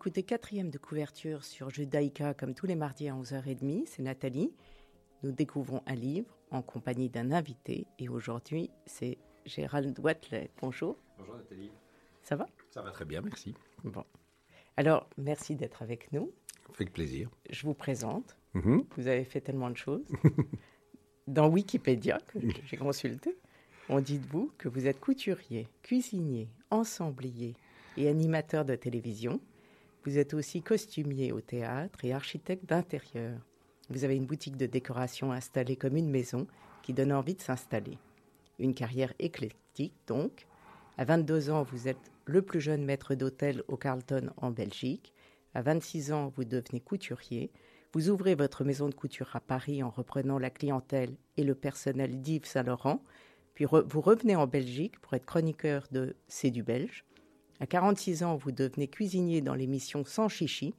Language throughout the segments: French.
écouter quatrième de couverture sur Judaïka comme tous les mardis à 11h30. C'est Nathalie. Nous découvrons un livre en compagnie d'un invité et aujourd'hui c'est Gérald Watley. Bonjour. Bonjour Nathalie. Ça va? Ça va très bien, merci. Bon. Alors, merci d'être avec nous. Avec plaisir. Je vous présente. Mhm. Vous avez fait tellement de choses. Dans Wikipédia, que j'ai consulté, on dit de vous que vous êtes couturier, cuisinier, ensemblier et animateur de télévision. Vous êtes aussi costumier au théâtre et architecte d'intérieur. Vous avez une boutique de décoration installée comme une maison qui donne envie de s'installer. Une carrière éclectique donc. À 22 ans, vous êtes le plus jeune maître d'hôtel au Carlton en Belgique. À 26 ans, vous devenez couturier. Vous ouvrez votre maison de couture à Paris en reprenant la clientèle et le personnel d'Yves Saint-Laurent. Puis vous revenez en Belgique pour être chroniqueur de C'est du Belge. À 46 ans, vous devenez cuisinier dans l'émission Sans Chichi.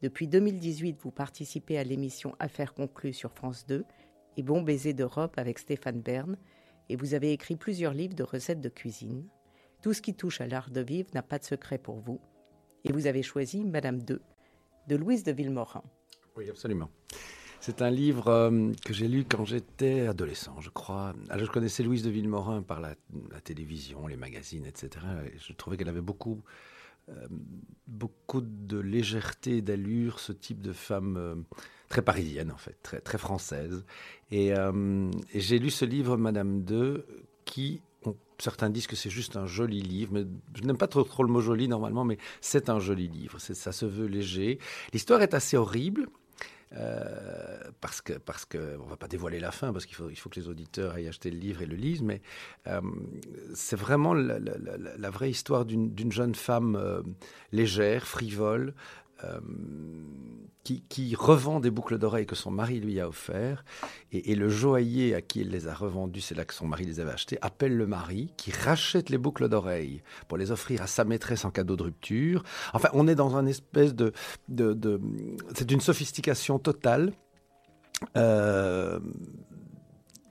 Depuis 2018, vous participez à l'émission Affaires conclues sur France 2 et Bon baiser d'Europe avec Stéphane Bern. Et vous avez écrit plusieurs livres de recettes de cuisine. Tout ce qui touche à l'art de vivre n'a pas de secret pour vous. Et vous avez choisi Madame 2 de Louise de Villemorin. Oui, absolument. C'est un livre euh, que j'ai lu quand j'étais adolescent, je crois. Alors, je connaissais Louise de Villemorin par la, télévision, les magazines, etc. Et je trouvais qu'elle avait beaucoup, euh, beaucoup de légèreté, d'allure, ce type de femme euh, très parisienne, en fait, très, très française. Et, j'ai lu ce livre, Madame 2, qui, certains disent que c'est juste un joli livre, mais je n'aime pas trop, trop le mot joli normalement, mais c'est un joli livre. Ça se veut léger. L'histoire est assez horrible. Euh, parce que parce que on va pas dévoiler la fin parce qu'il faut il faut que les auditeurs aillent acheter le livre et le lisent mais euh, c'est vraiment la, la- vraie histoire d'une d'une jeune femme euh, légère frivole euh, qui, revend des boucles d'oreilles que son mari lui a offert et, le joaillier à qui elle les a revendues, c'est là que son mari les avait achetées, appelle le mari qui rachète les boucles d'oreilles pour les offrir à sa maîtresse en cadeau de rupture. Enfin, on est dans un espèce de... c'est une sophistication totale. Euh,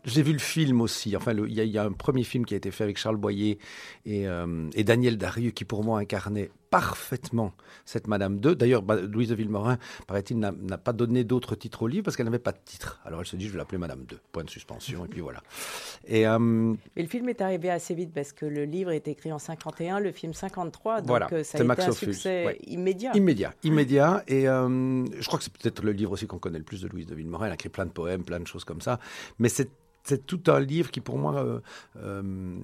j'ai vu le film aussi. Enfin, le- il y, a- il y a un premier film qui a été fait avec Charles Boyer et, euh, et Daniel Darieux qui, pour moi, incarnait parfaitement cette Madame 2. D'ailleurs, bah, Louise de Villemorin, paraît-il, n'a pas donné d'autre titre au livre parce qu'elle n'avait pas de titre. Alors elle se dit, je vais l'appeler Madame 2. Point de suspension, et puis voilà. Et euh, le film est arrivé assez vite parce que le livre est écrit en 51, le film 53, donc Voilà, euh, ça a c'est été Max un succès ouais. immédiat. Immédiat, immédiat. Et euh, je crois que c'est peut-être le livre aussi qu'on connaît le plus de Louise de Villemorin. Elle a écrit plein de poèmes, plein de choses comme ça. Mais c'est c'est tout un livre qui, pour moi, euh, euh,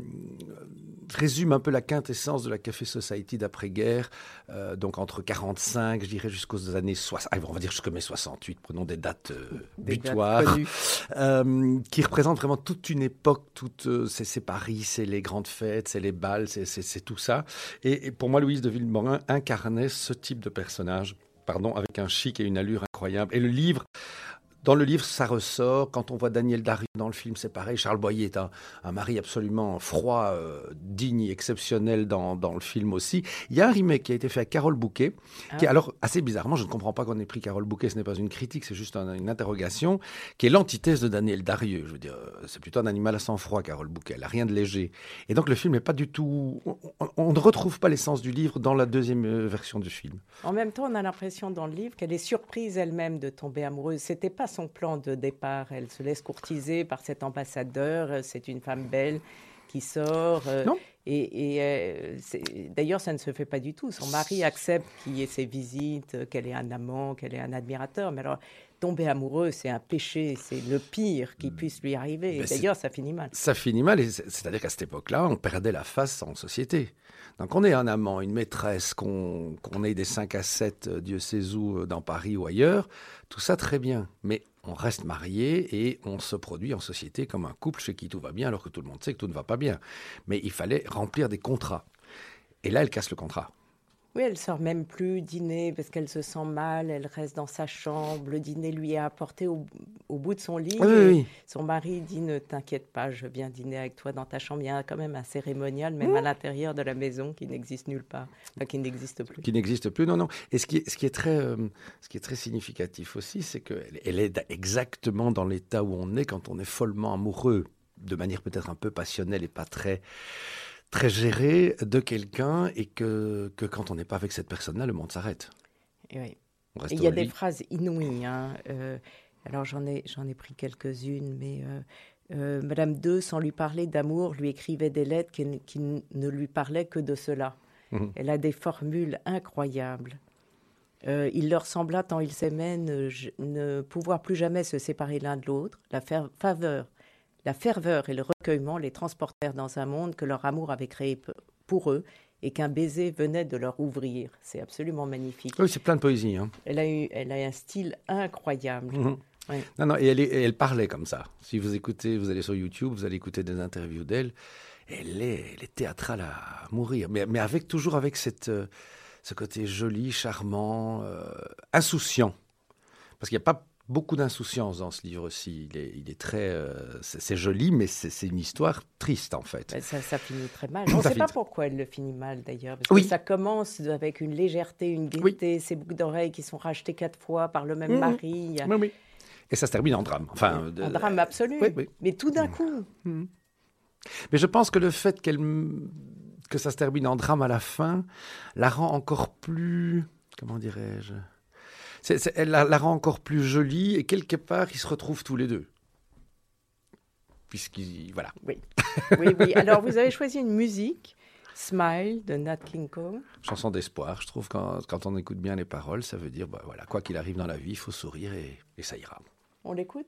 résume un peu la quintessence de la Café Society d'après-guerre, euh, donc entre 45, je dirais, jusqu'aux années 60, ah, on va dire jusqu'aux mai 68, prenons des dates Des butoirs, qui représente vraiment toute une époque, toute, c'est, c'est Paris, c'est les grandes fêtes, c'est les balles, c'est tout ça. Et, et pour moi, Louise de Villemorin incarnait ce type de personnage, pardon, avec un chic et une allure incroyable. Et le livre, dans le livre, ça ressort. Quand on voit Daniel Darieux dans le film, c'est pareil. Charles Boyer est un, un mari absolument froid, euh, digne, exceptionnel dans, dans le film aussi. Il y a un remake qui a été fait à Carole Bouquet, qui est Ah. alors assez bizarrement, je ne comprends pas qu'on ait pris Carole Bouquet, ce n'est pas une critique, c'est juste un- une interrogation, qui est l'antithèse de Daniel Darieux. Je veux dire, euh, c'est plutôt un animal à sang-froid, Carole Bouquet. Elle n'a rien de léger. Et donc le film n'est pas du tout. On, on- on ne retrouve pas l'essence du livre dans la deuxième euh, version du film. En même temps, on a l'impression dans le livre qu'elle est surprise elle-même de tomber amoureuse. C'était pas son plan de départ. Elle se laisse courtiser par cet ambassadeur. C'est une femme belle qui sort. euh, Non. Et, et, euh, d'ailleurs, ça ne se fait pas du tout. Son mari accepte qu'il y ait ses visites, qu'elle ait un amant, qu'elle ait un admirateur. Mais alors, tomber amoureux, c'est un péché. C'est le pire qui puisse lui arriver. Ben, D'ailleurs, ça finit mal. Ça finit mal, c'est-à-dire qu'à cette époque-là, on perdait la face en société. Donc on est un amant, une maîtresse, qu'on ait des 5 à 7, euh, Dieu sait où, dans Paris ou ailleurs, tout ça très bien. Mais on reste marié et on se produit en société comme un couple chez qui tout va bien alors que tout le monde sait que tout ne va pas bien. Mais il fallait remplir des contrats. Et là, elle casse le contrat. Oui, elle sort même plus dîner parce qu'elle se sent mal, elle reste dans sa chambre, le dîner lui est apporté au, au bout de son lit. Oui. Son mari dit ne t'inquiète pas, je viens dîner avec toi dans ta chambre. Il y a quand même un cérémonial, même à l'intérieur de la maison, qui n'existe nulle part, enfin, qui n'existe plus. qui n'existe plus. Non, non. Et ce qui est, ce qui est, très, euh, ce qui est très significatif aussi, c'est qu'elle elle est exactement dans l'état où on est quand on est follement amoureux, de manière peut-être un peu passionnelle et pas très très géré de quelqu'un et que, que quand on n'est pas avec cette personne-là, le monde s'arrête. Oui. Il y a des phrases inouïes. Hein. Euh, alors j'en ai, j'en ai pris quelques-unes, mais euh, euh, Madame II, sans lui parler d'amour, lui écrivait des lettres qui, ne lui parlaient que de cela. Mhm. Elle a des formules incroyables. il leur sembla, tant ils s'aimaient, ne, pouvoir plus jamais se séparer l'un de l'autre. La faveur, la ferveur et le recueillement les transportèrent dans un monde que leur amour avait créé pour eux et qu'un baiser venait de leur ouvrir. C'est absolument magnifique. Oui, c'est plein de poésie. Hein. Elle, a eu, elle a un style incroyable. Mhm. Non, non, et elle, elle, parlait comme ça. Si vous écoutez, vous allez sur YouTube, vous allez écouter des interviews d'elle. Elle est, elle est théâtrale à mourir, mais, mais avec toujours avec cette, euh, ce côté joli, charmant, euh, insouciant. Parce qu'il n'y a pas beaucoup d'insouciance dans ce livre-ci. Il est, il est très, euh, c'est joli, mais c'est une histoire triste en fait. Ça, ça finit très mal. On ne sait pas pourquoi elle le finit mal d'ailleurs, parce oui. que ça commence avec une légèreté, une gaieté, ces boucles d'oreilles qui sont rachetées quatre fois par le même mmh. mari. Oui, oui. Et ça se termine en drame. Enfin, un drame absolu. Mais tout d'un mmh. coup. Mmh. Mais je pense que le fait qu'elle que ça se termine en drame à la fin la rend encore plus, comment dirais-je elle la, rend encore plus jolie et quelque part, ils se retrouvent tous les deux. Puisqu'ils. Voilà. Oui. oui, oui. Alors, vous avez choisi une musique. Smile de Nat King Cole. Chanson d'espoir. Je trouve quand, quand on écoute bien les paroles, ça veut dire, bah, voilà, quoi qu'il arrive dans la vie, il faut sourire et, et ça ira. On l'écoute?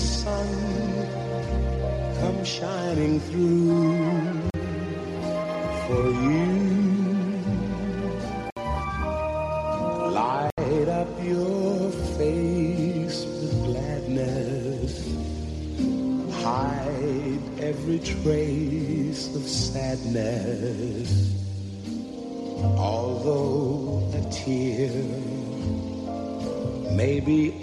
sun come shining through for you. Light up your face with gladness, hide every trace of sadness although a tear may be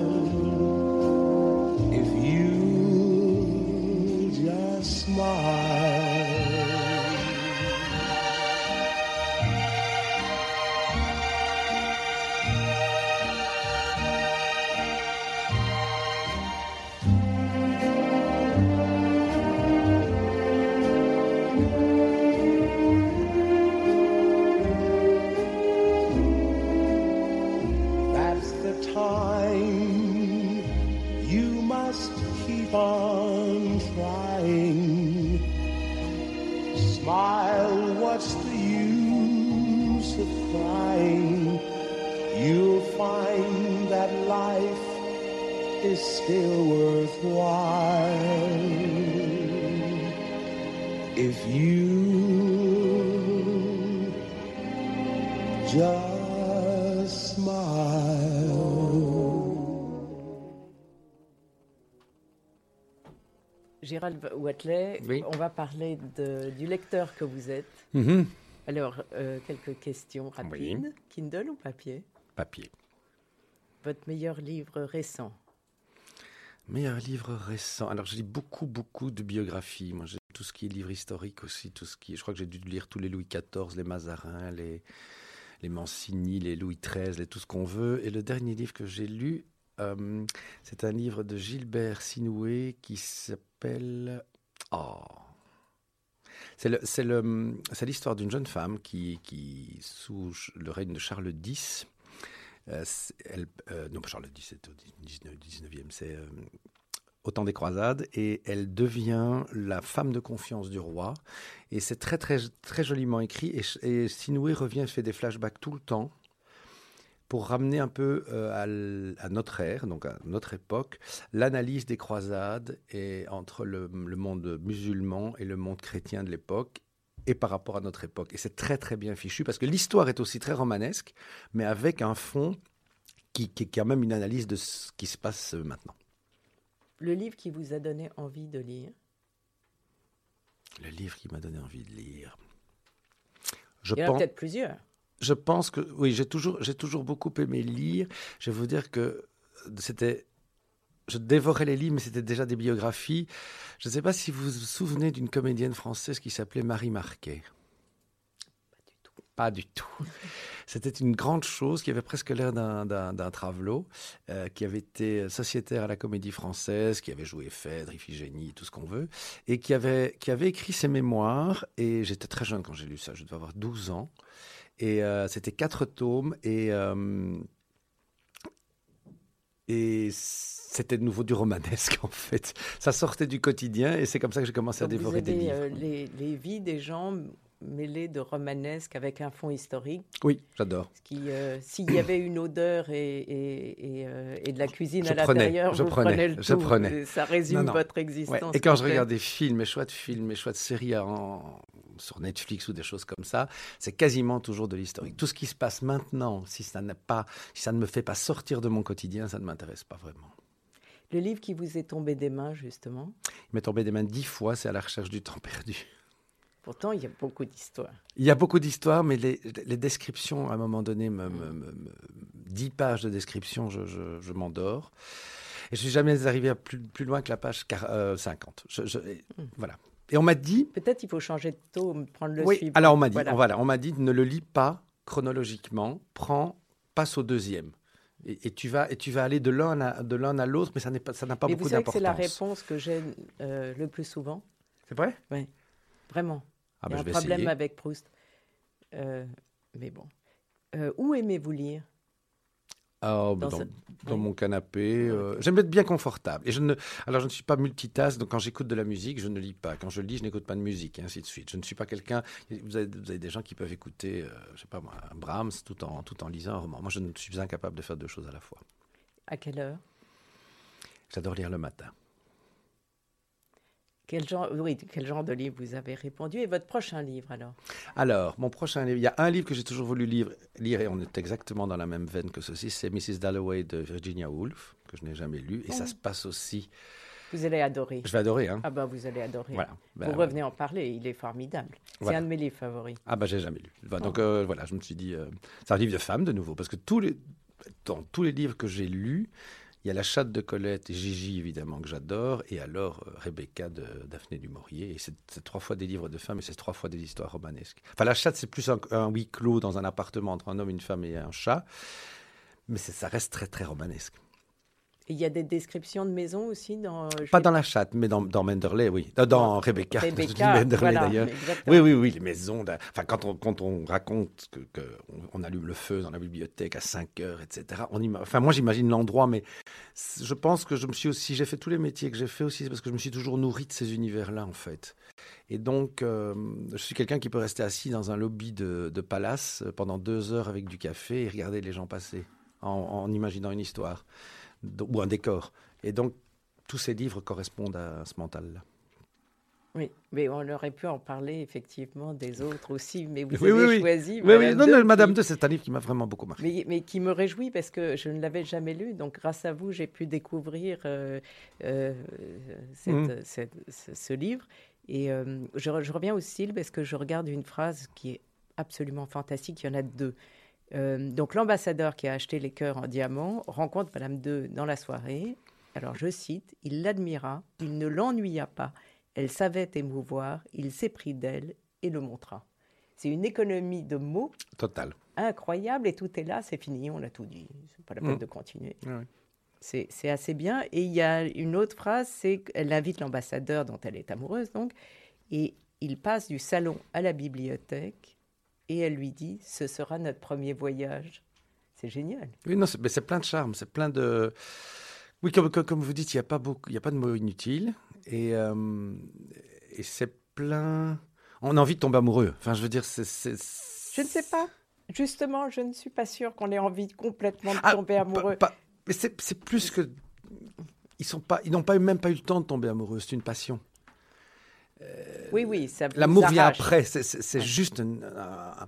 Gérald Watley, on va parler de, du lecteur que vous êtes. Mm-hmm. Alors, euh, quelques questions rapides. Kindle ou papier? Papier. Votre meilleur livre récent? Meilleur livre récent. Alors, je lis beaucoup, beaucoup de biographies. Moi, j'ai tout ce qui est livre historique aussi, tout ce qui. Je crois que j'ai dû lire tous les Louis XIV, les Mazarins, les, les Mancini, les Louis XIII, les, tout ce qu'on veut. Et le dernier livre que j'ai lu, euh, c'est un livre de Gilbert Sinoué qui s'appelle. Oh C'est l'histoire d'une jeune femme qui, sous le règne de Charles X, euh, euh, non Charles X, c'est au 19, 19e, c'est au temps des croisades, et elle devient la femme de confiance du roi. Et c'est très, très, très joliment écrit. Et, et Sinoué revient, fait des flashbacks tout le temps pour ramener un peu euh, à, notre ère, donc à notre époque, l'analyse des croisades et entre le, monde musulman et le monde chrétien de l'époque et par rapport à notre époque. Et c'est très très bien fichu parce que l'histoire est aussi très romanesque, mais avec un fond qui, qui, qui a même une analyse de ce qui se passe maintenant. Le livre qui vous a donné envie de lire? Le livre qui m'a donné envie de lire. Je Il y en a pense, peut-être plusieurs. je pense que oui, j'ai toujours, j'ai toujours beaucoup aimé lire. Je vais vous dire que c'était, je dévorais les livres, mais c'était déjà des biographies. Je ne sais pas si vous vous souvenez d'une comédienne française qui s'appelait Marie Marquet. Pas du tout. C'était une grande chose qui avait presque l'air d'un, travelot, euh, qui avait été sociétaire à la Comédie Française, qui avait joué Phèdre, Iphigénie, tout ce qu'on veut, et qui avait, qui avait écrit ses mémoires. Et j'étais très jeune quand j'ai lu ça, je devais avoir 12 ans. Et euh, c'était quatre tomes, et, euh, et c'était de nouveau du romanesque en fait. Ça sortait du quotidien, et c'est comme ça que j'ai commencé à dévorer vous des livres. euh, les, les vies des gens mêlées de romanesque avec un fond historique. Oui, j'adore. Euh, s'il y avait une odeur et, et, et, euh, et de la cuisine Je à l'intérieur, je vous prenais, prenez le je tout. prenais. Ça résume Non, non. votre Ouais, existence. Et quand je regarde des films, mes choix de films, mes choix de séries en- sur Netflix ou des choses comme ça, c'est quasiment toujours de l'historique. Tout ce qui se passe maintenant, si ça, pas, si ça ne me fait pas sortir de mon quotidien, ça ne m'intéresse pas vraiment. Le livre qui vous est tombé des mains, justement? Il m'est tombé des mains dix fois, c'est à la recherche du temps perdu. Pourtant, il y a beaucoup d'histoires. Il y a beaucoup d'histoires, mais les, les descriptions, à un moment donné, me, me- me- me- dix pages de description, je, je- je m'endors. Et je suis jamais arrivé à plus, plus loin que la page quar- euh, 50. Je- je- et- Voilà. Et on m'a dit, Peut-être il faut changer de tome, prendre le oui, suivant. alors on m'a dit, Voilà. on, voilà, on m'a dit, ne le lis pas chronologiquement, prends, passe au deuxième. Et, et tu vas, et tu vas aller de l'un à, de l'un à l'autre, mais ça n'est pas, ça n'a pas Et vous beaucoup savez que c'est la d'importance. réponse que j'ai euh, le plus souvent. C'est vrai? Vraiment. Ah il y ben, je un vais problème essayer. avec Proust. Euh, mais bon. Euh, où aimez-vous lire? Ah, bah, Dans dans, ce- dans oui. mon canapé. euh, J'aime être bien confortable. Et je ne, alors, je ne suis pas multitask, donc quand j'écoute de la musique, je ne lis pas. Quand je lis, je n'écoute pas de musique, et ainsi de suite. Je ne suis pas quelqu'un. Vous avez, vous avez des gens qui peuvent écouter, euh, je sais pas moi, un Brahms tout en, tout en lisant un roman. Moi, je ne suis incapable de faire deux choses à la fois. À quelle heure? J'adore lire le matin. Quel genre, oui, quel genre de livre vous avez répondu Et votre prochain livre, alors? Alors, mon prochain livre, il y a un livre que j'ai toujours voulu lire, lire, et on est exactement dans la même veine que ceci, c'est Mrs. Dalloway de Virginia Woolf, que je n'ai jamais lu, et ça Oh. se passe aussi. Vous allez adorer. Je vais adorer, hein. Ah ben, vous allez adorer. Voilà. Ben, vous revenez en parler, il est formidable. C'est un de mes livres favoris. Ah bah j'ai jamais lu. Voilà, Donc Oh. euh, voilà, je me suis dit, euh, c'est un livre de femme de nouveau, parce que tous les, dans tous les livres que j'ai lus, il y a La chatte de Colette et Gigi évidemment que j'adore, et alors euh, Rebecca de Daphné du Maurier. Et c'est trois fois des livres de femmes, et c'est trois fois des histoires romanesques. Enfin La chatte c'est plus un, huis clos dans un appartement entre un homme, une femme et un chat, mais ça reste très très romanesque. Il y a des descriptions de maisons aussi dans. je Pas dans La chatte, mais dans, dans Menderley, oui. Euh, Dans Rebecca, Rebecca, Menderley voilà, d'ailleurs. Oui, oui, oui, les maisons. Enfin, quand on, quand on raconte que, que on, allume le feu dans la bibliothèque à 5 heures, etc. On ima- enfin, moi, j'imagine l'endroit, mais je pense que je me suis aussi, j'ai fait tous les métiers que j'ai fait aussi, c'est parce que je me suis toujours nourri de ces univers-là, en fait. Et donc, euh, je suis quelqu'un qui peut rester assis dans un lobby de, de palace euh, pendant deux heures avec du café et regarder les gens passer en, en imaginant une histoire ou un décor. Et donc, tous ces livres correspondent à ce mental-là. Oui, mais on aurait pu en parler effectivement des autres aussi, mais vous Oui, avez oui, choisi. Oui, oui, non, non, Madame qui- 2, c'est un livre qui m'a vraiment beaucoup marqué. Mais, mais qui me réjouit parce que je ne l'avais jamais lu. Donc, grâce à vous, j'ai pu découvrir euh, euh, cette- Mm. cette- ce, ce livre. Et euh, je, je reviens au style parce que je regarde une phrase qui est absolument fantastique. Il y en a deux. Euh, donc, l'ambassadeur qui a acheté les cœurs en diamant rencontre Madame II dans la soirée. Alors, je cite Il l'admira, il ne l'ennuya pas. Elle savait émouvoir, il s'éprit d'elle et le montra. C'est une économie de mots Total. incroyable et tout est là, c'est fini, on a tout dit. C'est pas la peine Mm. de continuer. C'est c'est assez bien. Et il y a une autre phrase, c'est qu'elle invite l'ambassadeur dont elle est amoureuse, donc, et il passe du salon à la bibliothèque et elle lui dit Ce sera notre premier voyage. C'est génial. Oui, non, mais c'est plein de charme, c'est plein de. Oui, comme, comme, comme vous dites, il n'y a, pas beaucoup- il y a pas de mots inutiles. Et, euh, et c'est plein. On a envie de tomber amoureux. Enfin, je veux dire, c'est. Je ne sais pas. Justement, je ne suis pas sûre qu'on ait envie complètement de Ah, tomber amoureux. c'est plus que. Ils sont pas, ils n'ont pas, même pas eu le temps de tomber amoureux. C'est une passion. Oui, oui, ça vous L'amour vient après. C'est- Ouais. juste une, un-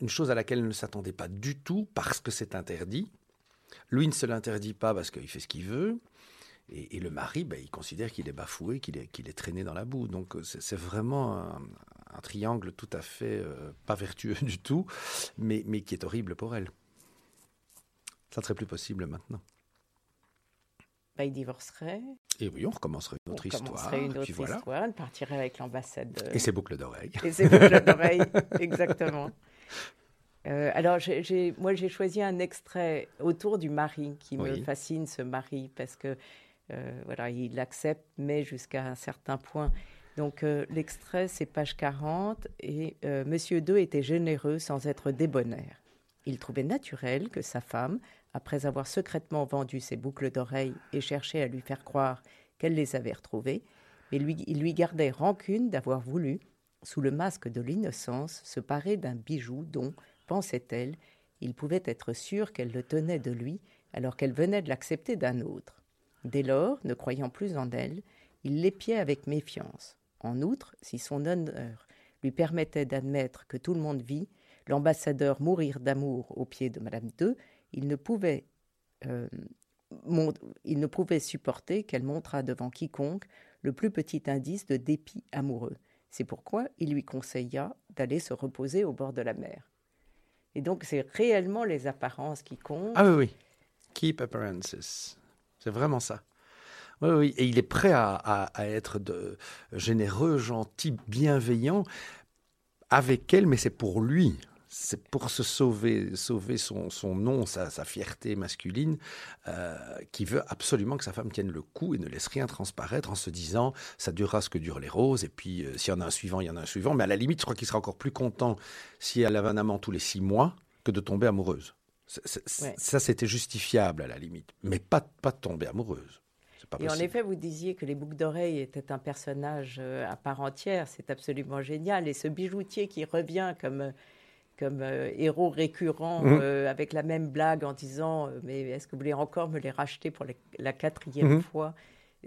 une chose à laquelle elle ne s'attendait pas du tout parce que c'est interdit. Lui ne se l'interdit pas parce qu'il fait ce qu'il veut. Et, et le mari, ben, il considère qu'il est bafoué, qu'il est, qu'il est traîné dans la boue. Donc euh, c'est c'est vraiment un, un triangle tout à fait euh, pas vertueux du tout, mais, mais qui est horrible pour elle. Ça ne serait plus possible maintenant. Bah, il divorcerait. Et oui, on recommencerait une autre on histoire. commencerait une autre puis voilà. histoire. Elle partirait avec l'ambassadeur. Et ses boucles d'oreilles. Et c'est boucles d'oreilles, exactement. Euh, alors, j'ai- moi, j'ai choisi un extrait autour du mari qui me fascine, ce mari, parce que euh, voilà, il l'accepte, mais jusqu'à un certain point. Donc, euh, l'extrait, c'est page 40, et euh, Monsieur II était généreux sans être débonnaire. Il trouvait naturel que sa femme, après avoir secrètement vendu ses boucles d'oreilles et cherché à lui faire croire qu'elle les avait retrouvées, mais lui, il lui gardait rancune d'avoir voulu, sous le masque de l'innocence, se parer d'un bijou dont, pensait-elle, il pouvait être sûr qu'elle le tenait de lui alors qu'elle venait de l'accepter d'un autre. Dès lors, ne croyant plus en elle, il l'épiait avec méfiance. En outre, si son honneur lui permettait d'admettre que tout le monde vit, l'ambassadeur mourir d'amour aux pieds de Madame II, il ne pouvait, euh, il ne pouvait supporter qu'elle montrât devant quiconque le plus petit indice de dépit amoureux. C'est pourquoi il lui conseilla d'aller se reposer au bord de la mer. Et donc, c'est réellement les apparences qui comptent. Ah oui, oui. Keep appearances. C'est vraiment ça. Oui, oui. Et il est prêt à, à- à être de, généreux, gentil, bienveillant avec elle, mais c'est pour lui. C'est pour se sauver, sauver son, son nom, sa, sa fierté masculine, euh, qui veut absolument que sa femme tienne le coup et ne laisse rien transparaître en se disant ça durera ce que durent les roses, et puis euh, s'il y en a un suivant, il y en a un suivant. Mais à la limite, je crois qu'il sera encore plus content si elle avait un amant tous les six mois que de tomber amoureuse. Ouais. Ça, c'était justifiable à la limite, mais pas, pas de tomber amoureuse. Et en effet, vous disiez que les boucles d'oreilles étaient un personnage euh, à part entière. C'est absolument génial. Et ce bijoutier qui revient comme, comme euh, héros récurrent Mhm. euh, avec la même blague en disant euh, Mais est-ce que vous voulez encore me les racheter pour la quatrième Mhm. fois?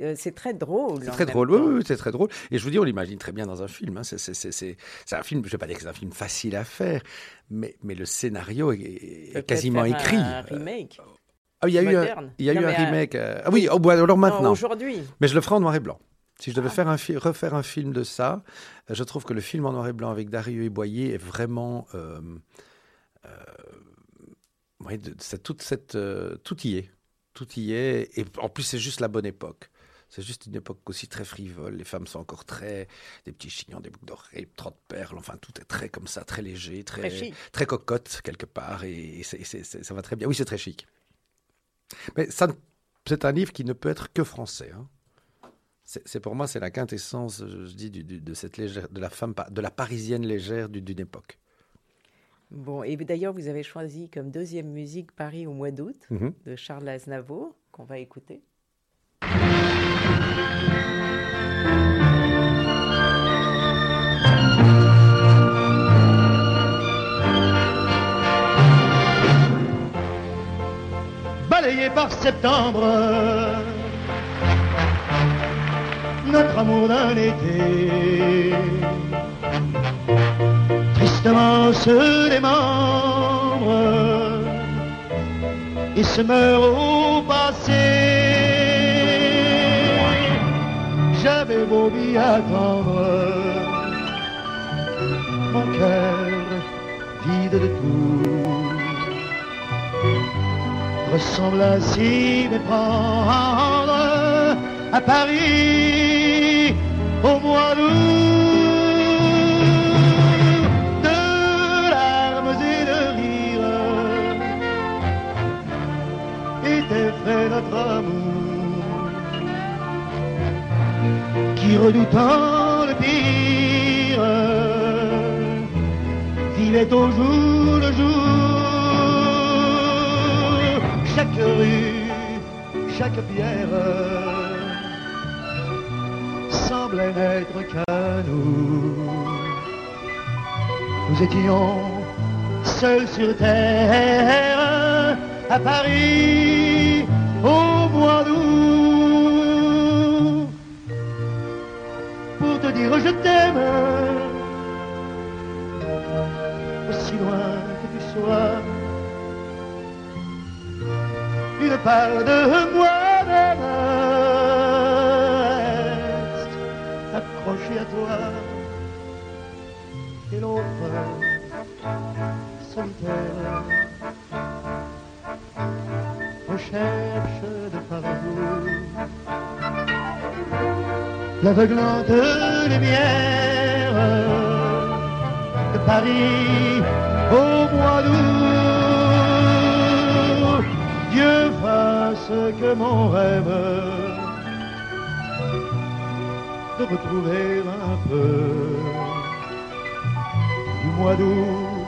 Euh, C'est très drôle. C'est très drôle, oui, c'est très drôle. Et je vous dis, on l'imagine très bien dans un film. hein. C'est- un film, je ne vais pas dire que c'est un film facile à faire, mais, mais le scénario est, quasiment faire écrit. Un remake. Ah, il y a eu un, il y a Non, eu un remake. Ah oui, oh, alors maintenant. aujourd'hui. mais je le ferai en noir et blanc. Si je devais Ah. faire un fi- refaire un film de ça, euh, je trouve que le film en noir et blanc avec Dario et Boyer est vraiment. euh, euh, ouais, de- c'est toute cette, euh, tout y est. Tout y est. Et en plus, c'est juste la bonne époque. C'est juste une époque aussi très frivole. Les femmes sont encore très. des petits chignons, des boucles d'oreilles, trop de perles. Enfin, tout est très comme ça, très léger, très, Très cocotte quelque part. Et, ça va très bien. Oui, c'est très chic. Mais ça, c'est un livre qui ne peut être que français. hein. C'est pour moi, c'est la quintessence, je, dis, du- du- de cette légère, de la femme, de la parisienne légère du- d'une époque. Bon, et d'ailleurs, vous avez choisi comme deuxième musique Paris au mois d'août Mhm. de Charles Aznavour, qu'on va écouter. balayé par septembre, notre amour d'un été, tristement se démembre. Et se meurt au passé. J'avais beau m'y attendre, mon cœur vide de tout. Ressemble à s'y méprendre à Paris au mois d'août. De larmes et de rires était fait notre amour qui redoutant le pire est au jour le jour. Chaque rue, chaque pierre semblait n'être qu'à nous. Nous étions seuls sur terre à Paris au mois d'août pour te dire je t'aime aussi loin que tu sois une part de moi-même accrochée à toi et l'autre solitaire recherche de partout l'aveuglante lumière de Paris au mois d'août. Dieu fasse que mon rêve retrouver un peu du mois d'août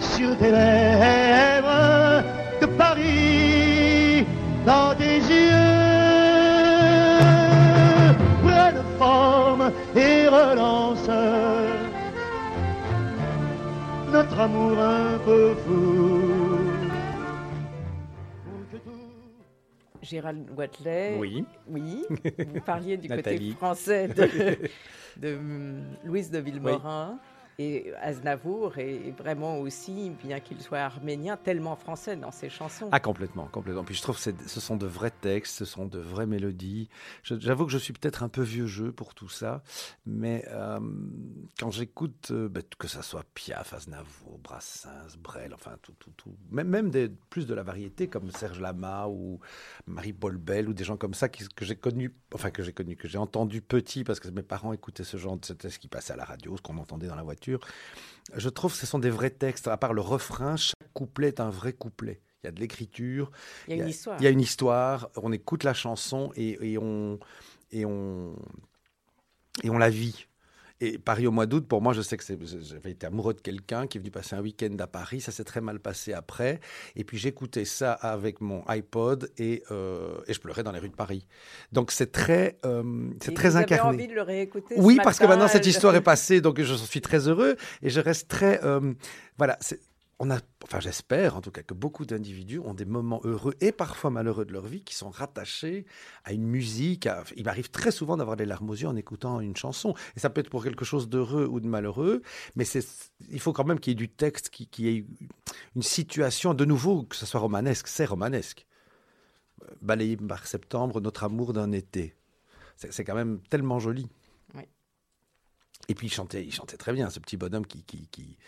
sur tes lèvres de Paris dans tes yeux prenne forme et relance notre amour un peu fou. Gérald Watley. Oui. Oui. Vous parliez du côté français de, de, hum, Louise de Villemorin. Et Aznavour est vraiment aussi, bien qu'il soit arménien, tellement français dans ses chansons. Ah, complètement, complètement. Puis je trouve que ce sont de vrais textes, ce sont de vraies mélodies. J'avoue que je suis peut-être un peu vieux jeu pour tout ça, mais euh, quand j'écoute, euh, ben, que ça soit Piaf, Aznavour, Brassens, Brel, enfin tout, tout, tout, même, plus de la variété comme Serge Lama ou Marie-Paul Bell ou des gens comme ça que j'ai connus, enfin que j'ai connu, que j'ai entendu petit parce que mes parents écoutaient ce genre, de- ce qui passait à la radio, ce qu'on entendait dans la voiture. Je trouve que ce sont des vrais textes. À part le refrain, chaque couplet est un vrai couplet. Il y a de l'écriture, Il y a une histoire. il y a une histoire, on écoute la chanson et, et on, et, on, et on la vit. Et Paris au mois d'août, pour moi, je sais que j'avais été amoureux de quelqu'un qui est venu passer un week-end à Paris. Ça s'est très mal passé après. Et puis j'écoutais ça avec mon iPod et, euh, et je pleurais dans les rues de Paris. Donc c'est très, euh, c'est très vous avez incarné. envie de le réécouter ce Oui, parce que maintenant cette elle- histoire est passée, donc je suis très heureux et je reste très. euh, voilà, on a, enfin j'espère en tout cas que beaucoup d'individus ont des moments heureux et parfois malheureux de leur vie qui sont rattachés à une musique. à- il m'arrive très souvent d'avoir des larmes aux yeux en écoutant une chanson et ça peut être pour quelque chose d'heureux ou de malheureux, mais il faut quand même qu'il y ait du texte, qui- qu'il y ait une situation de nouveau que ce soit romanesque, c'est romanesque. Euh, Balayé par septembre, notre amour d'un été. C'est c'est quand même tellement joli. Oui. Et puis il chantait, il chantait très bien, ce petit bonhomme qui, qui, qui,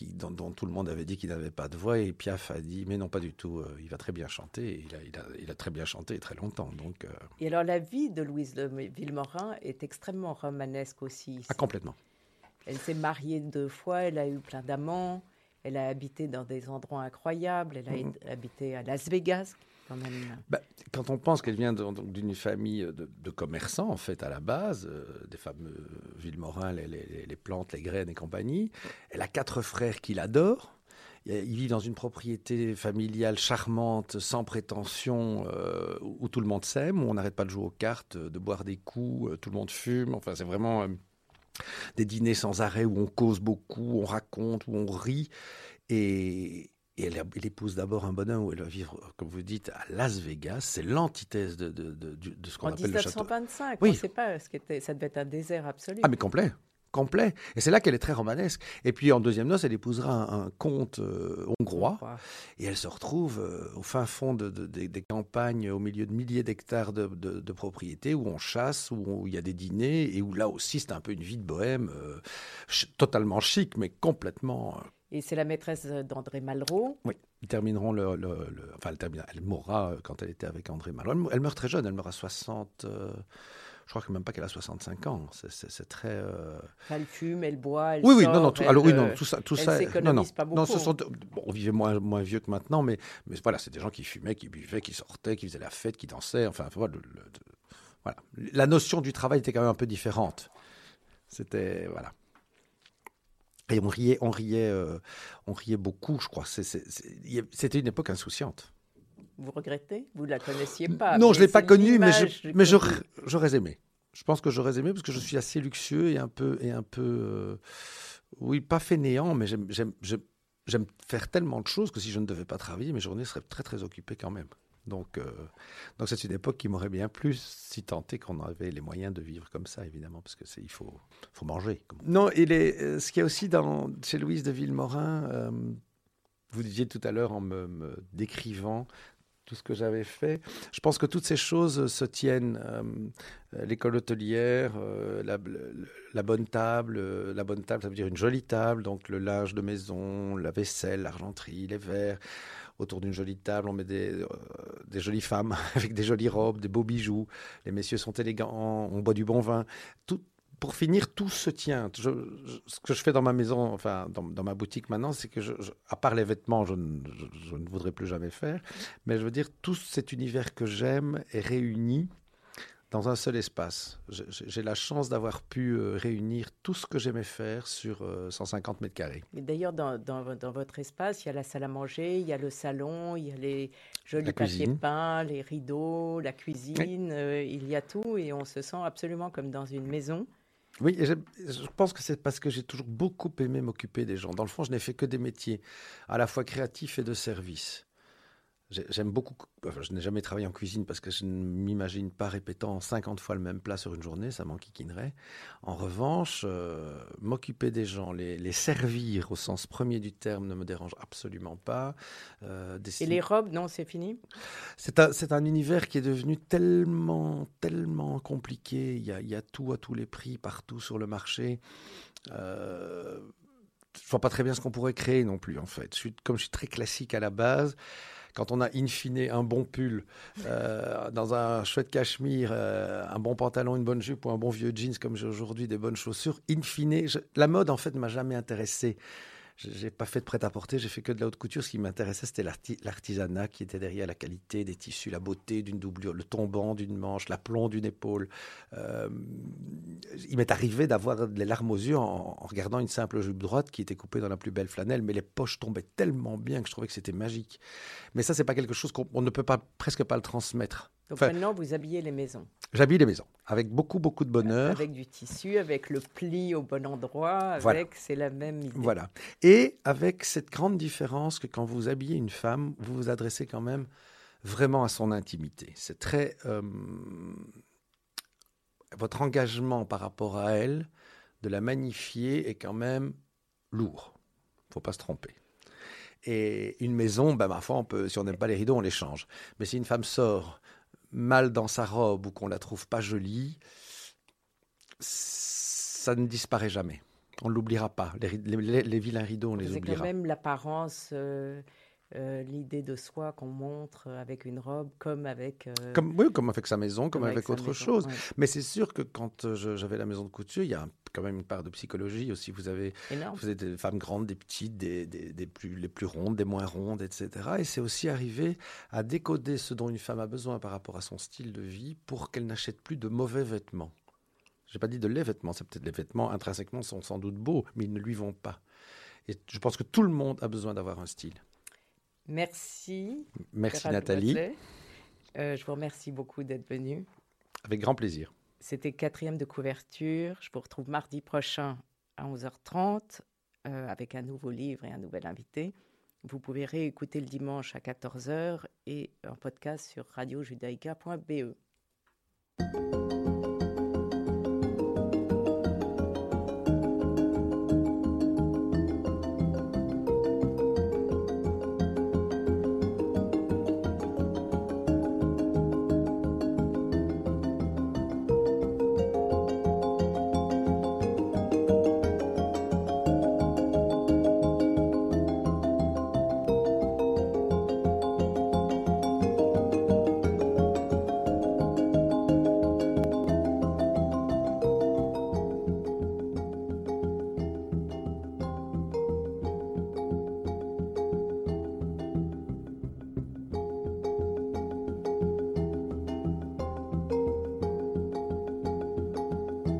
qui- dont, dont tout le monde avait dit qu'il n'avait pas de voix. Et Piaf a dit, mais non, pas du tout, euh, il va très bien chanter. Et il, a, il, a, il a très bien chanté très longtemps. Donc, euh, Et alors, la vie de Louise de Villemorin est extrêmement romanesque aussi. ah, complètement. Elle s'est mariée deux fois, elle a eu plein d'amants, elle a habité dans des endroits incroyables, elle a Mhm. été- habité à Las Vegas, Bah, quand on pense qu'elle vient d'une famille de, commerçants, en fait, à la base, euh, des fameux Villemorin, les, les- plantes, les graines et compagnie, elle a quatre frères qui l'adorent. Il vit dans une propriété familiale charmante, sans prétention, euh, où tout le monde s'aime, où on n'arrête pas de jouer aux cartes, de boire des coups, euh, tout le monde fume. Enfin, c'est vraiment euh, des dîners sans arrêt où on cause beaucoup, on raconte, où on rit. Et, et elle, elle épouse d'abord un bonhomme où elle va vivre, comme vous dites, à Las Vegas. C'est l'antithèse de, de, de- ce qu'on En appelle le château. 1925, Oui. on ne sait pas ce qu'était, ça devait être un désert absolu. Ah, mais complet. Complet. Et c'est là qu'elle est très romanesque. Et puis en deuxième noce, elle épousera un, un comte euh, hongrois. Et elle se retrouve euh, au fin fond de, de- des- des campagnes, au milieu de milliers d'hectares de, propriétés, où on chasse, où il y a des dîners, et où là aussi c'est un peu une vie de bohème, euh, ch- totalement chic, mais complètement. Et c'est la maîtresse d'André Malraux. oui, ils termineront le. le- le- enfin, elle, termine- elle mourra quand elle était avec André Malraux. Elle meurt très jeune, elle meurt à 60. Euh, je crois que même pas qu'elle a 65 ans. C'est- très. euh, elle fume, elle boit, elle Oui, oui, sort, non, non, tout, elle, alors oui, euh, non, tout ça, tout elle ça, s'économise non, non, pas non, ce beaucoup. sont, bon, on vivait moins, moins vieux que maintenant, mais, mais voilà, c'est des gens qui fumaient, qui buvaient, qui sortaient, qui faisaient la fête, qui dansaient, enfin, voilà, le- le- voilà. La notion du travail était quand même un peu différente. C'était, voilà. Et on riait, on riait, euh, on riait beaucoup, je crois. C'était une époque insouciante. Vous regrettez? Vous ne la connaissiez pas. non, je l'ai pas connue, mais je- mais j'aurais aimé. Je pense que j'aurais aimé parce que je suis assez luxueux et un peu, et un peu, euh, oui, pas fainéant, mais j'aime, j'aime, j'aime, j'aime faire tellement de choses que si je ne devais pas travailler, mes journées seraient très très occupées quand même. Donc, euh, donc c'est une époque qui m'aurait bien plu, si tant est qu'on avait les moyens de vivre comme ça, évidemment, parce que c'est, il faut, faut manger. Non, il est, euh, ce qu'il y a aussi dans, chez Louise de Villemorin, euh, vous disiez tout à l'heure en me, me décrivant tout ce que j'avais fait, je pense que toutes ces choses se tiennent. euh, L'école hôtelière, euh, la, bonne table, euh, la bonne table, ça veut dire une jolie table, donc le linge de maison, la vaisselle, l'argenterie, les verres. Autour d'une jolie table, on met des, des jolies femmes avec des jolies robes, des beaux bijoux. Les messieurs sont élégants, on boit du bon vin. Tout, pour finir, tout se tient. Je- je- ce que je fais dans ma maison, enfin dans, dans ma boutique maintenant, c'est que, je, à part les vêtements, je, ne- voudrais plus jamais faire. Mais je veux dire, tout cet univers que j'aime est réuni dans un seul espace. J'ai la chance d'avoir pu euh, réunir tout ce que j'aimais faire sur euh, 150 mètres carrés. D'ailleurs, dans, dans- dans votre espace, il y a la salle à manger, il y a le salon, il y a les jolis papiers peints, les rideaux, la cuisine, euh, il y a tout et on se sent absolument comme dans une maison. Oui, je pense que c'est parce que j'ai toujours beaucoup aimé m'occuper des gens. Dans le fond, je n'ai fait que des métiers à la fois créatifs et de service. J'ai- J'aime beaucoup. enfin, je n'ai jamais travaillé en cuisine parce que je ne m'imagine pas répétant 50 fois le même plat sur une journée, ça m'enquiquinerait. En revanche, euh, m'occuper des gens, les, les servir au sens premier du terme ne me dérange absolument pas. Euh, Et les robes, non, c'est fini? C'est un, univers qui est devenu tellement, tellement compliqué. Il y a, il y a tout à tous les prix, partout sur le marché. Euh, je vois pas très bien ce qu'on pourrait créer non plus, en fait. Je suis, comme je suis très classique à la base, quand on a in fine un bon pull, euh, dans un chouette cachemire, euh, un bon pantalon, une bonne jupe ou un bon vieux jeans comme j'ai aujourd'hui, des bonnes chaussures, in fine, la mode, en fait, ne m'a jamais intéressé. J'ai pas fait de prêt-à-porter, j'ai fait que de la haute couture. Ce qui m'intéressait, c'était l'arti- l'artisanat qui était derrière la qualité des tissus, la beauté d'une doublure, le tombant d'une manche, l'aplomb d'une épaule. Euh, il m'est arrivé d'avoir les larmes aux yeux en, en regardant une simple jupe droite qui était coupée dans la plus belle flanelle, mais les poches tombaient tellement bien que je trouvais que c'était magique. Mais ça, c'est pas quelque chose qu'on on ne peut pas presque pas le transmettre. Donc Enfin, maintenant, vous habillez les maisons J'habille les maisons avec beaucoup beaucoup de bonheur. avec du tissu, avec le pli au bon endroit, avec Voilà. c'est la même idée. Voilà. Et avec cette grande différence que quand vous habillez une femme, vous vous adressez quand même vraiment à son intimité. C'est très... euh, votre engagement par rapport à elle, de la magnifier, est quand même lourd. faut pas se tromper. Et une maison, ben, ma foi, on peut, si on n'aime pas les rideaux, on les change. Mais si une femme sort mal dans sa robe ou qu'on la trouve pas jolie, ça ne disparaît jamais. On ne l'oubliera pas. Les, ri- les- les vilains rideaux, on les C'est quand oubliera. même l'apparence, euh, euh, l'idée de soi qu'on montre avec une robe, comme avec, euh, Comme, oui, comme avec sa maison, comme, avec, autre maison, chose. ouais. Mais c'est sûr que quand j'avais la maison de couture, il y a un- quand même une part de psychologie aussi. Vous avez, Énorme. vous avez des femmes grandes, des petites, des, des- des plus, les plus rondes, des moins rondes, etc. Et c'est aussi arriver à décoder ce dont une femme a besoin par rapport à son style de vie pour qu'elle n'achète plus de mauvais vêtements. J'ai pas dit de les vêtements, c'est peut-être les vêtements intrinsèquement sont sans doute beaux, mais ils ne lui vont pas. Et je pense que tout le monde a besoin d'avoir un style. Merci. Merci Nathalie. Euh, je vous remercie beaucoup d'être venu. avec grand plaisir. C'était quatrième de couverture. Je vous retrouve mardi prochain à 11h30 euh, avec un nouveau livre et un nouvel invité. Vous pouvez réécouter le dimanche à 14h et en podcast sur radiojudaïka.be.